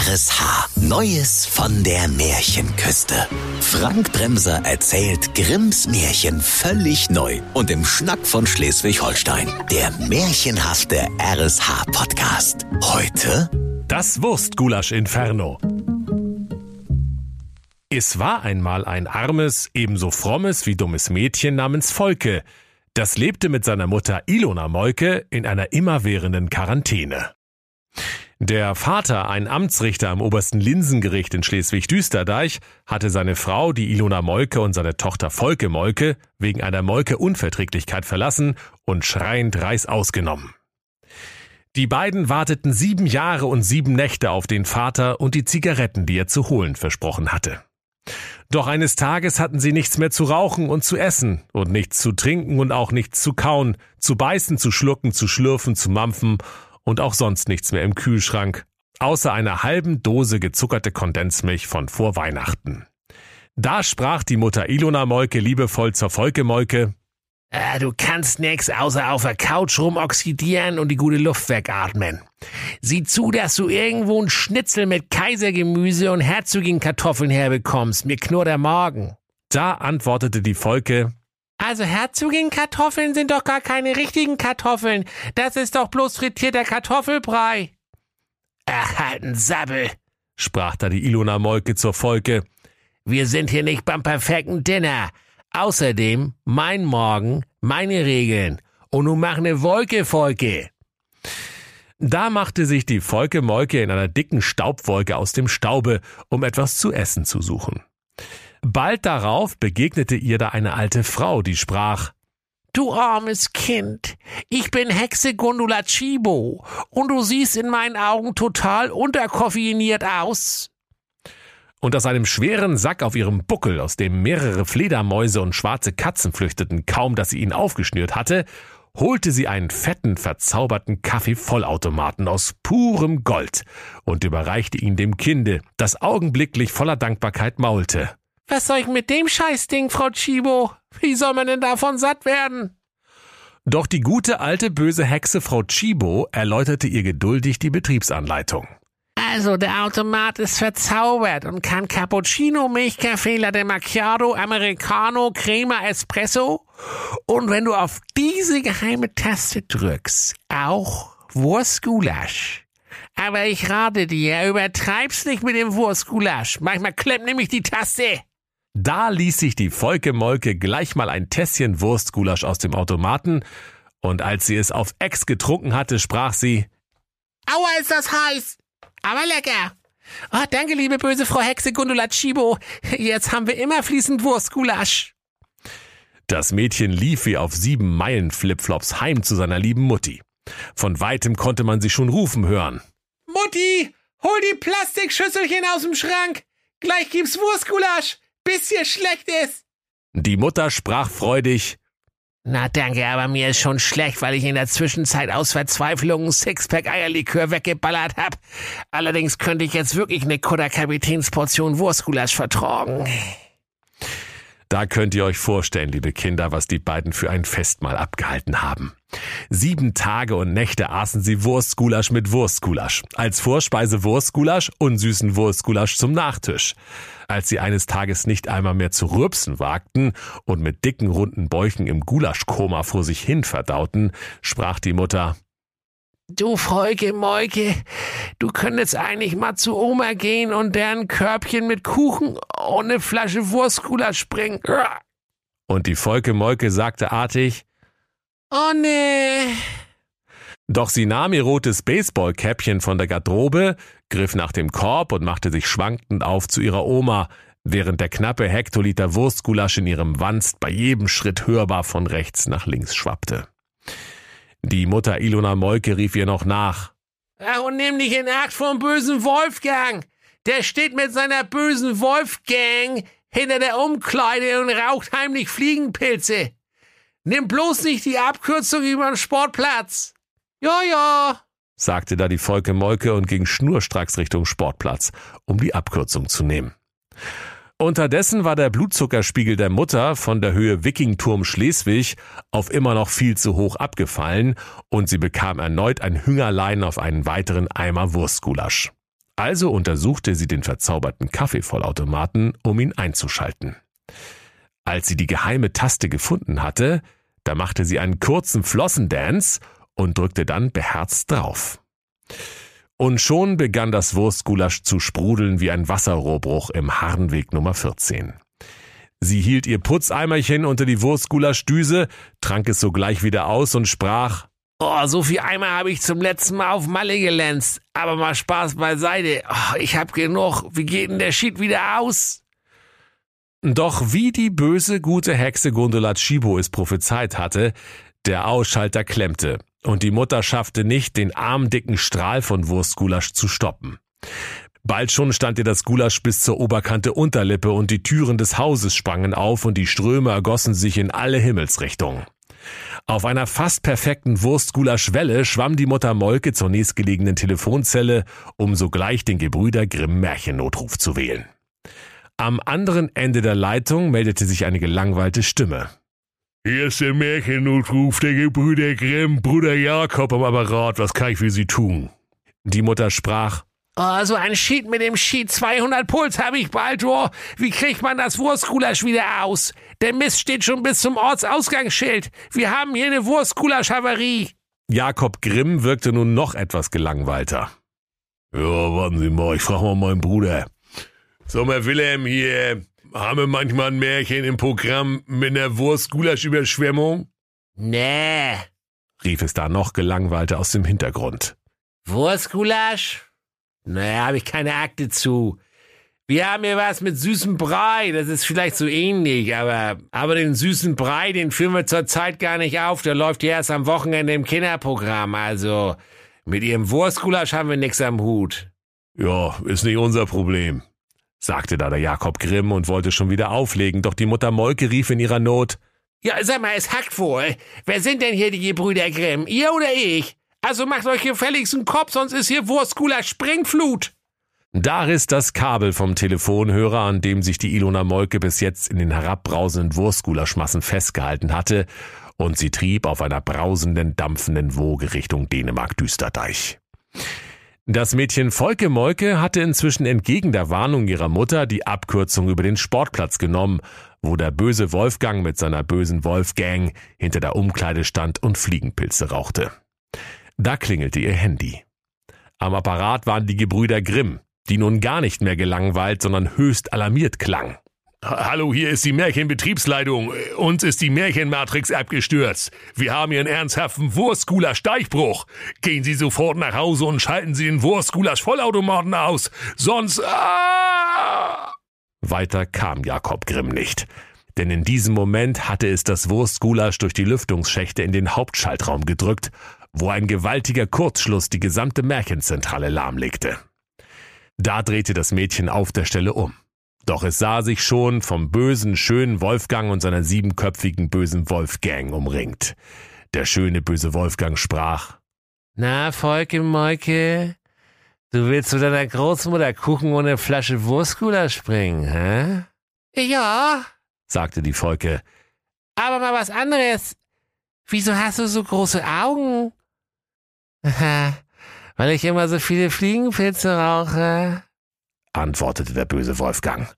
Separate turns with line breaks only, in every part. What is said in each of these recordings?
RSH. Neues von der Märchenküste. Frank Bremser erzählt Grimms Märchen völlig neu und im Schnack von Schleswig-Holstein. Der märchenhafte RSH-Podcast. Heute
Das Wurstgulasch-Inferno. Es war einmal ein armes, ebenso frommes wie dummes Mädchen namens Volke. Das lebte mit seiner Mutter Ilona Molke in einer immerwährenden Quarantäne. Der Vater, ein Amtsrichter am obersten Linsengericht in Schleswig-Düsterdeich, hatte seine Frau, die Ilona Molke und seine Tochter Volke Molke, wegen einer Molke-Unverträglichkeit verlassen und schreiend Reis ausgenommen. Die beiden warteten sieben Jahre und sieben Nächte auf den Vater und die Zigaretten, die er zu holen versprochen hatte. Doch eines Tages hatten sie nichts mehr zu rauchen und zu essen und nichts zu trinken und auch nichts zu kauen, zu beißen, zu schlucken, zu schlürfen, zu mampfen und auch sonst nichts mehr im Kühlschrank, außer einer halben Dose gezuckerte Kondensmilch von vor Weihnachten. Da sprach die Mutter Ilona Molke liebevoll zur Volke Molke,
Ah, du kannst nix außer auf der Couch rumoxidieren und die gute Luft wegatmen. Sieh zu, dass du irgendwo ein Schnitzel mit Kaisergemüse und Herzogin-Kartoffeln herbekommst. Mir knurrt der Magen.
da antwortete die Volke,
Also Herzogin-Kartoffeln sind doch gar keine richtigen Kartoffeln. Das ist doch bloß frittierter Kartoffelbrei. Ach, halt Sabbel.
sprach da die Ilona Molke zur Volke,
Wir sind hier nicht beim perfekten Dinner. Außerdem mein Morgen, meine Regeln. Und nun mach ne Wolke, Volke.
Da machte sich die Volke Molke in einer dicken Staubwolke aus dem Staube, um etwas zu essen zu suchen. Bald darauf begegnete ihr da eine alte Frau, die sprach,
Du armes Kind, ich bin Hexe Gundula Chibo und du siehst in meinen Augen total unterkoffeiniert aus.
und aus einem schweren Sack auf ihrem Buckel, aus dem mehrere Fledermäuse und schwarze Katzen flüchteten, kaum dass sie ihn aufgeschnürt hatte, holte sie einen fetten, verzauberten Kaffeevollautomaten aus purem Gold und überreichte ihn dem Kinde, das augenblicklich voller Dankbarkeit maulte.
Was soll ich mit dem Scheißding, Frau Chibo? Wie soll man denn davon satt werden?
Doch die gute alte böse Hexe Frau Chibo erläuterte ihr geduldig die Betriebsanleitung.
Also, der Automat ist verzaubert und kann Cappuccino, Milchkaffee, Latte Macchiato, Americano, Crema, Espresso. Und wenn du auf diese geheime Taste drückst, auch Wurstgulasch. Aber ich rate dir, übertreib's nicht mit dem Wurstgulasch. Manchmal klemmt nämlich die Taste.
Da ließ sich die Volke Molke gleich mal ein Tässchen Wurstgulasch aus dem Automaten, und als sie es auf Ex getrunken hatte, sprach sie,
Aua, ist das heiß. Aber lecker. Oh, danke, liebe böse Frau Hexe Gundula Chibo. Jetzt haben wir immer fließend Wurstgulasch.
Das Mädchen lief wie auf sieben Meilen Flipflops heim zu seiner lieben Mutti. Von weitem konnte man sie schon rufen hören.
Mutti, hol die Plastikschüsselchen aus dem Schrank. Gleich gibt's Wurstgulasch, bis hier schlecht ist.
Die Mutter sprach freudig,
Na danke, aber mir ist schon schlecht, weil ich in der Zwischenzeit aus Verzweiflung ein Sixpack Eierlikör weggeballert hab. Allerdings könnte ich jetzt wirklich eine Kutter-Kapitänsportion Wurstgulasch vertragen.
Da könnt ihr euch vorstellen, liebe Kinder, was die beiden für ein Festmahl abgehalten haben. Sieben Tage und Nächte aßen sie Wurstgulasch mit Wurstgulasch. Als Vorspeise Wurstgulasch und süßen Wurstgulasch zum Nachtisch. Als sie eines Tages nicht einmal mehr zu rülpsen wagten und mit dicken runden Bäuchen im Gulaschkoma vor sich hin verdauten, sprach die Mutter,
Du Volke Molke, du könntest eigentlich mal zu Oma gehen und deren Körbchen mit Kuchen und eine Flasche Wurstgulasch bringen.
und die Volke Molke sagte artig,
Oh nee.
Doch sie nahm ihr rotes Baseballkäppchen von der Garderobe, griff nach dem Korb und machte sich schwankend auf zu ihrer Oma, während der knappe Hektoliter Wurstgulasch in ihrem Wanst bei jedem Schritt hörbar von rechts nach links schwappte. Die Mutter Ilona Molke rief ihr noch nach.
Ach, und nimm dich in Acht vom bösen Wolfgang. Der steht mit seiner bösen Wolfgang hinter der Umkleide und raucht heimlich Fliegenpilze. Nimm bloß nicht die Abkürzung über den Sportplatz. Ja, ja.
sagte da die Volke Molke und ging schnurstracks Richtung Sportplatz, um die Abkürzung zu nehmen. Unterdessen war der Blutzuckerspiegel der Mutter von der Höhe Wikingturm Schleswig auf immer noch viel zu hoch abgefallen und sie bekam erneut ein Hüngerlein auf einen weiteren Eimer Wurstgulasch. Also untersuchte sie den verzauberten Kaffeevollautomaten, um ihn einzuschalten. Als sie die geheime Taste gefunden hatte, da machte sie einen kurzen Flossendance und drückte dann beherzt drauf. Und schon begann das Wurstgulasch zu sprudeln wie ein Wasserrohrbruch im Hardenweg Nummer 14. Sie hielt ihr Putzeimerchen unter die Wurstgulaschdüse, trank es sogleich wieder aus und sprach,
Oh, so viel Eimer habe ich zum letzten Mal auf Malle gelenzt. Aber mal Spaß beiseite. Oh, ich hab genug. Wie geht denn der Schied wieder aus?
Doch wie die böse, gute Hexe Gondola Chibo es prophezeit hatte, der Ausschalter klemmte und die Mutter schaffte nicht, den armdicken Strahl von Wurstgulasch zu stoppen. Bald schon stand ihr das Gulasch bis zur Oberkante Unterlippe und die Türen des Hauses sprangen auf und die Ströme ergossen sich in alle Himmelsrichtungen. Auf einer fast perfekten Wurstgulaschwelle schwamm die Mutter Molke zur nächstgelegenen Telefonzelle, um sogleich den Gebrüder Grimm Märchennotruf zu wählen. Am anderen Ende der Leitung meldete sich eine gelangweilte Stimme.
Der Märchennotruf der Gebrüder Grimm, Bruder Jakob am Apparat. Was kann ich für Sie tun?
Die Mutter sprach,
Oh, so ein Sheet mit dem Sheet 200 Puls habe ich bald, oh. Wie kriegt man das Wurstgulasch wieder aus? Der Mist steht schon bis zum Ortsausgangsschild. Wir haben hier eine Wurstgulasch-Havarie.
Jakob Grimm wirkte nun noch etwas gelangweilter.
Ja, warten Sie mal, ich frage mal meinen Bruder. Sag mal, Wilhelm, hier, haben wir manchmal ein Märchen im Programm mit einer Wurstgulasch-Überschwemmung?
Nee.
rief es da noch gelangweilter aus dem Hintergrund.
Wurstgulasch? Naja, habe ich keine Akte zu. Wir haben hier was mit süßem Brei, das ist vielleicht so ähnlich, aber, aber den süßen Brei, den führen wir zurzeit gar nicht auf, der läuft ja erst am Wochenende im Kinderprogramm, also mit ihrem Wurstgulasch haben wir nix am Hut.
Ja, ist nicht unser Problem,
sagte da der Jakob Grimm und wollte schon wieder auflegen, doch die Mutter Molke rief in ihrer Not.
Ja, sag mal, es hackt wohl. Wer sind denn hier die Gebrüder Grimm, ihr oder ich? Also macht euch gefälligst einen Kopf, sonst ist hier Wurstgulasch Springflut.
Da riss das Kabel vom Telefonhörer, an dem sich die Ilona Molke bis jetzt in den herabbrausenden Wurstgulaschmassen festgehalten hatte, und sie trieb auf einer brausenden, dampfenden Woge Richtung Dänemark-Düsterdeich. Das Mädchen Volke Molke hatte inzwischen entgegen der Warnung ihrer Mutter die Abkürzung über den Sportplatz genommen, wo der böse Wolfgang mit seiner bösen Wolfgang hinter der Umkleide stand und Fliegenpilze rauchte. Da klingelte ihr Handy. Am Apparat waren die Gebrüder Grimm, die nun gar nicht mehr gelangweilt, sondern höchst alarmiert klang.
Hallo, hier ist die Märchenbetriebsleitung. Uns ist die Märchenmatrix abgestürzt. Wir haben hier einen ernsthaften Wurstgulasch Steichbruch. Gehen Sie sofort nach Hause und schalten Sie den Wurstgulasch Vollautomaten aus. Sonst. Ah!
Weiter kam Jakob Grimm nicht. Denn in diesem Moment hatte es das Wurstgulasch durch die Lüftungsschächte in den Hauptschaltraum gedrückt, wo ein gewaltiger Kurzschluss die gesamte Märchenzentrale lahmlegte. Da drehte das Mädchen auf der Stelle um. Doch es sah sich schon vom bösen, schönen Wolfgang und seiner siebenköpfigen bösen Wolfgang umringt. Der schöne, böse Wolfgang sprach.
Na, Volke Molke, du willst zu deiner Großmutter Kuchen eine Flasche Wurstgulasch bringen, hä? Ja, sagte die Volke. Aber mal was anderes. Wieso hast du so große Augen? Weil ich immer so viele Fliegenpilze rauche,
antwortete der böse Wolfgang.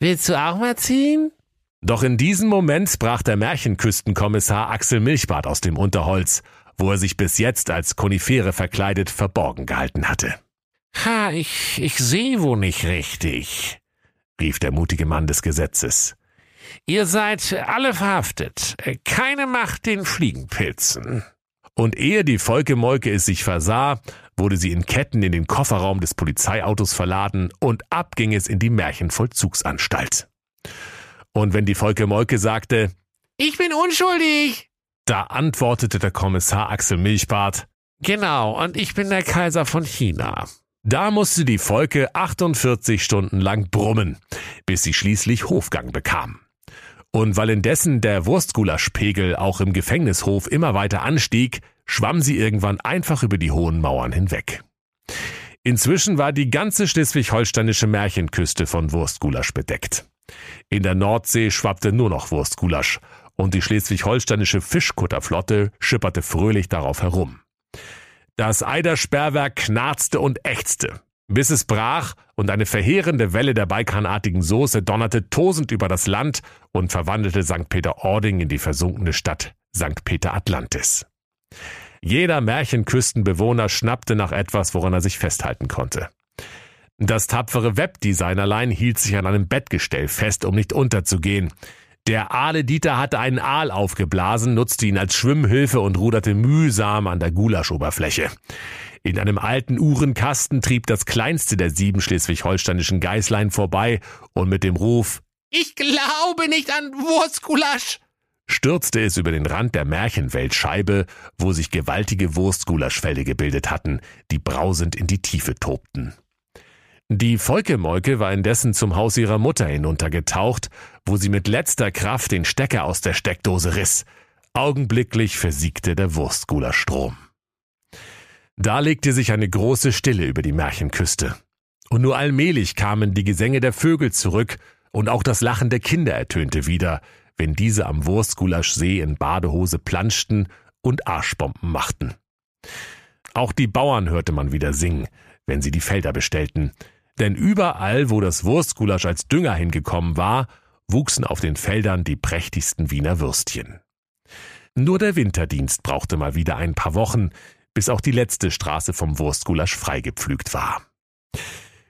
Willst du auch mal ziehen?
Doch in diesem Moment brach der Märchenküstenkommissar Axel Milchbart aus dem Unterholz, wo er sich bis jetzt als Konifere verkleidet verborgen gehalten hatte.
Ha, ich, ich sehe wohl nicht richtig, rief der mutige Mann des Gesetzes. Ihr seid alle verhaftet. Keine Macht den Fliegenpilzen.
Und ehe die Volke Molke es sich versah, wurde sie in Ketten in den Kofferraum des Polizeiautos verladen und ab ging es in die Märchenvollzugsanstalt. Und wenn die Volke Molke sagte,
ich bin unschuldig,
da antwortete der Kommissar Axel Milchbart,
genau, und ich bin der Kaiser von China.
Da musste die Volke 48 Stunden lang brummen, bis sie schließlich Hofgang bekam. Und weil indessen der Wurstgulaschpegel auch im Gefängnishof immer weiter anstieg, schwamm sie irgendwann einfach über die hohen Mauern hinweg. Inzwischen war die ganze schleswig-holsteinische Märchenküste von Wurstgulasch bedeckt. In der Nordsee schwappte nur noch Wurstgulasch und die schleswig-holsteinische Fischkutterflotte schipperte fröhlich darauf herum. Das Eidersperrwerk knarzte und ächzte. Bis es brach und eine verheerende Welle der baikanartigen Soße donnerte tosend über das Land und verwandelte St. Peter-Ording in die versunkene Stadt St. Peter Atlantis. Jeder Märchenküstenbewohner schnappte nach etwas, woran er sich festhalten konnte. Das tapfere Webdesignerlein hielt sich an einem Bettgestell fest, um nicht unterzugehen. Der Aale Dieter hatte einen Aal aufgeblasen, nutzte ihn als Schwimmhilfe und ruderte mühsam an der Gulaschoberfläche. In einem alten Uhrenkasten trieb das kleinste der sieben schleswig-holsteinischen Geißlein vorbei und mit dem Ruf
Ich glaube nicht an Wurstgulasch
stürzte es über den Rand der Märchenweltscheibe, wo sich gewaltige Wurstgulaschfelde gebildet hatten, die brausend in die Tiefe tobten. Die Volkemolke war indessen zum Haus ihrer Mutter hinuntergetaucht, wo sie mit letzter Kraft den Stecker aus der Steckdose riss. Augenblicklich versiegte der Wurstgulaschstrom. Da legte sich eine große Stille über die Märchenküste. Und nur allmählich kamen die Gesänge der Vögel zurück und auch das Lachen der Kinder ertönte wieder, wenn diese am Wurstgulaschsee in Badehose planschten und Arschbomben machten. Auch die Bauern hörte man wieder singen, wenn sie die Felder bestellten, denn überall, wo das Wurstgulasch als Dünger hingekommen war, wuchsen auf den Feldern die prächtigsten Wiener Würstchen. Nur der Winterdienst brauchte mal wieder ein paar Wochen, bis auch die letzte Straße vom Wurstgulasch freigepflügt war.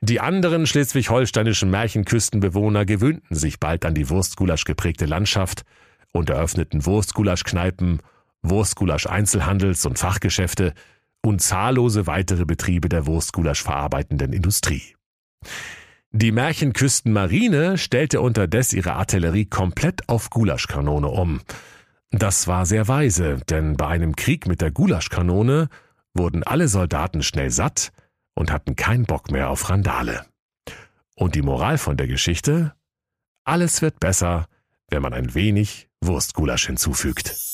Die anderen schleswig-holsteinischen Märchenküstenbewohner gewöhnten sich bald an die Wurstgulasch geprägte Landschaft und eröffneten Wurstgulaschkneipen, Wurstgulasch-Einzelhandels- und Fachgeschäfte und zahllose weitere Betriebe der Wurstgulasch verarbeitenden Industrie. Die Märchenküstenmarine stellte unterdes ihre Artillerie komplett auf Gulaschkanone um – das war sehr weise, denn bei einem Krieg mit der Gulaschkanone wurden alle Soldaten schnell satt und hatten keinen Bock mehr auf Randale. Und die Moral von der Geschichte? Alles wird besser, wenn man ein wenig Wurstgulasch hinzufügt.